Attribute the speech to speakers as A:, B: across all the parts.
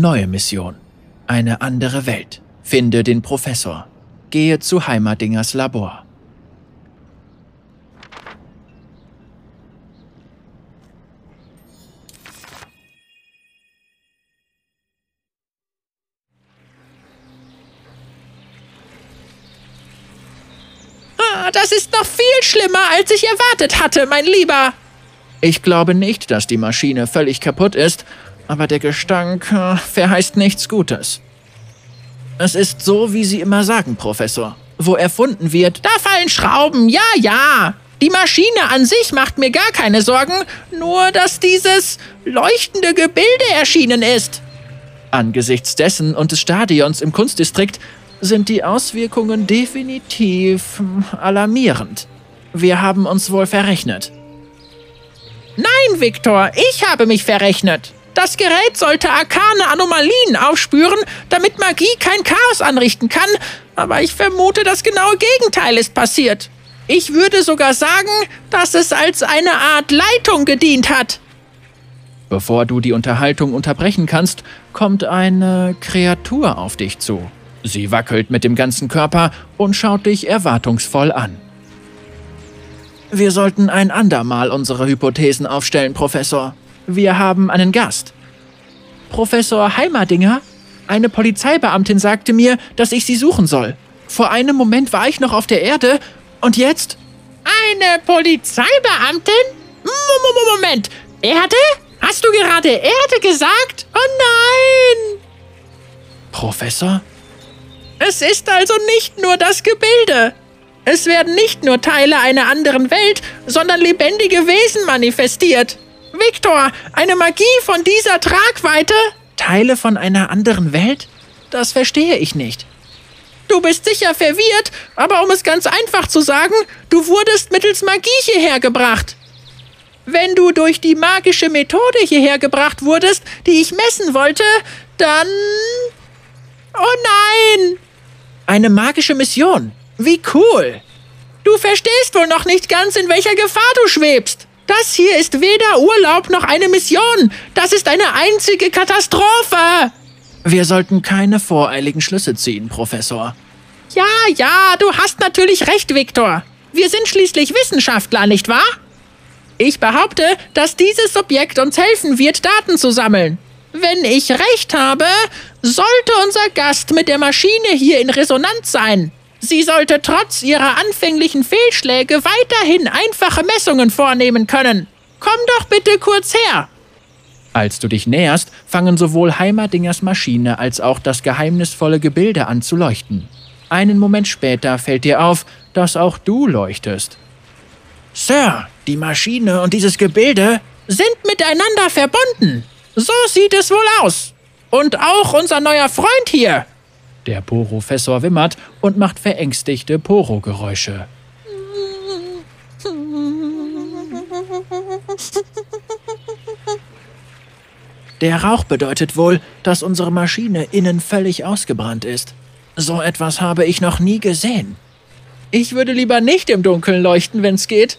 A: Neue Mission. Eine andere Welt. Finde den Professor. Gehe zu Heimerdingers Labor.
B: Ah, das ist noch viel schlimmer, als ich erwartet hatte, mein Lieber.
A: Ich glaube nicht, dass die Maschine völlig kaputt ist, aber der Gestank äh, verheißt nichts Gutes. Es ist so, wie Sie immer sagen, Professor. Wo erfunden wird,
B: da fallen Schrauben, ja, ja. Die Maschine an sich macht mir gar keine Sorgen, nur dass dieses leuchtende Gebilde erschienen ist.
A: Angesichts dessen und des Stadions im Kunstdistrikt sind die Auswirkungen definitiv hm, alarmierend. Wir haben uns wohl verrechnet.
B: Nein, Viktor, ich habe mich verrechnet. Das Gerät sollte arkane Anomalien aufspüren, damit Magie kein Chaos anrichten kann, aber ich vermute, das genaue Gegenteil ist passiert. Ich würde sogar sagen, dass es als eine Art Leitung gedient hat.
A: Bevor du die Unterhaltung unterbrechen kannst, kommt eine Kreatur auf dich zu. Sie wackelt mit dem ganzen Körper und schaut dich erwartungsvoll an. Wir sollten ein andermal unsere Hypothesen aufstellen, Professor. Wir haben einen Gast. Professor Heimerdinger? Eine Polizeibeamtin sagte mir, dass ich Sie suchen soll. Vor einem Moment war ich noch auf der Erde und jetzt?
B: Eine Polizeibeamtin? Moment, Erde? Hast du gerade Erde gesagt? Oh nein!
A: Professor?
B: Es ist also nicht nur das Gebilde. Es werden nicht nur Teile einer anderen Welt, sondern lebendige Wesen manifestiert. Viktor, eine Magie von dieser Tragweite?
A: Teile von einer anderen Welt? Das verstehe ich nicht.
B: Du bist sicher verwirrt, aber um es ganz einfach zu sagen, du wurdest mittels Magie hierher gebracht. Wenn du durch die magische Methode hierher gebracht wurdest, die ich messen wollte, dann... Oh nein!
A: Eine magische Mission. Wie cool.
B: Du verstehst wohl noch nicht ganz, in welcher Gefahr du schwebst. Das hier ist weder Urlaub noch eine Mission. Das ist eine einzige Katastrophe.
A: Wir sollten keine voreiligen Schlüsse ziehen, Professor.
B: Ja, ja, du hast natürlich recht, Viktor. Wir sind schließlich Wissenschaftler, nicht wahr? Ich behaupte, dass dieses Objekt uns helfen wird, Daten zu sammeln. Wenn ich recht habe, sollte unser Gast mit der Maschine hier in Resonanz sein. Sie sollte trotz ihrer anfänglichen Fehlschläge weiterhin einfache Messungen vornehmen können. Komm doch bitte kurz her.
A: Als du dich näherst, fangen sowohl Heimerdingers Maschine als auch das geheimnisvolle Gebilde an zu leuchten. Einen Moment später fällt dir auf, dass auch du leuchtest. Sir, die Maschine und dieses Gebilde
B: sind miteinander verbunden. So sieht es wohl aus. Und auch unser neuer Freund hier.
A: Der Porofessor wimmert und macht verängstigte Poro-Geräusche. Der Rauch bedeutet wohl, dass unsere Maschine innen völlig ausgebrannt ist. So etwas habe ich noch nie gesehen.
B: Ich würde lieber nicht im Dunkeln leuchten, wenn's geht.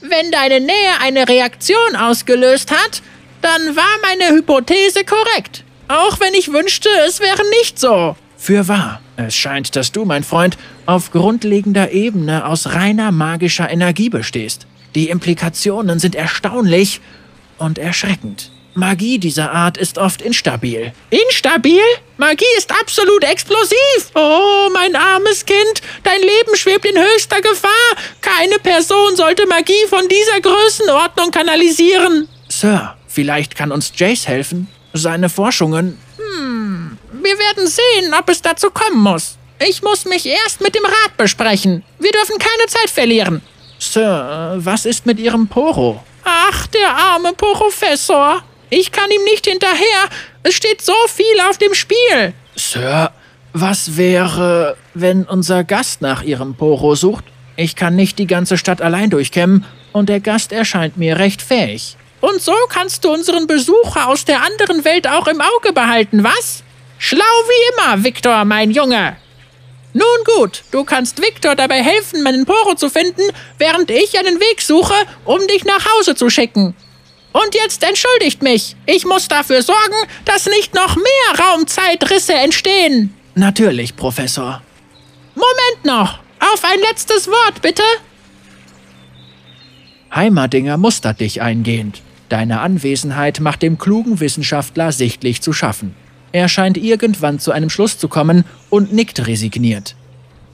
B: Wenn deine Nähe eine Reaktion ausgelöst hat, dann war meine Hypothese korrekt. Auch wenn ich wünschte, es wäre nicht so.
A: Für wahr. Es scheint, dass du, mein Freund, auf grundlegender Ebene aus reiner magischer Energie bestehst. Die Implikationen sind erstaunlich und erschreckend. Magie dieser Art ist oft instabil.
B: Instabil? Magie ist absolut explosiv. Oh, mein armes Kind, dein Leben schwebt in höchster Gefahr. Keine Person sollte Magie von dieser Größenordnung kanalisieren.
A: Sir, Vielleicht kann uns Jace helfen. Seine Forschungen.
B: Hm, wir werden sehen, ob es dazu kommen muss. Ich muss mich erst mit dem Rat besprechen. Wir dürfen keine Zeit verlieren.
A: Sir, was ist mit Ihrem Poro?
B: Ach, der arme Professor. Ich kann ihm nicht hinterher. Es steht so viel auf dem Spiel.
A: Sir, was wäre, wenn unser Gast nach Ihrem Poro sucht? Ich kann nicht die ganze Stadt allein durchkämmen und der Gast erscheint mir recht fähig.
B: Und so kannst du unseren Besucher aus der anderen Welt auch im Auge behalten, was? Schlau wie immer, Viktor, mein Junge. Nun gut, du kannst Viktor dabei helfen, meinen Poro zu finden, während ich einen Weg suche, um dich nach Hause zu schicken. Und jetzt entschuldigt mich. Ich muss dafür sorgen, dass nicht noch mehr Raumzeitrisse entstehen.
A: Natürlich, Professor.
B: Moment noch. Auf ein letztes Wort, bitte.
A: Heimerdinger mustert dich eingehend. Deine Anwesenheit macht dem klugen Wissenschaftler sichtlich zu schaffen. Er scheint irgendwann zu einem Schluss zu kommen und nickt resigniert.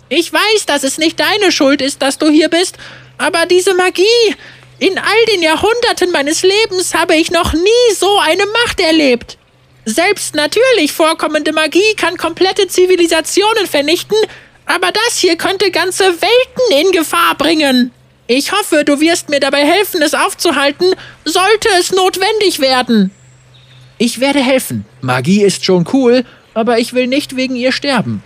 B: Ich weiß, dass es nicht deine Schuld ist, dass du hier bist, aber diese Magie. In all den Jahrhunderten meines Lebens habe ich noch nie so eine Macht erlebt. Selbst natürlich vorkommende Magie kann komplette Zivilisationen vernichten, aber das hier könnte ganze Welten in Gefahr bringen. Ich hoffe, du wirst mir dabei helfen, es aufzuhalten, sollte es notwendig werden.
A: Ich werde helfen. Magie ist schon cool, aber ich will nicht wegen ihr sterben.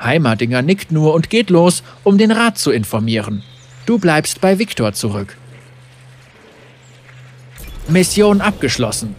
A: Heimerdinger nickt nur und geht los, um den Rat zu informieren. Du bleibst bei Viktor zurück. Mission abgeschlossen.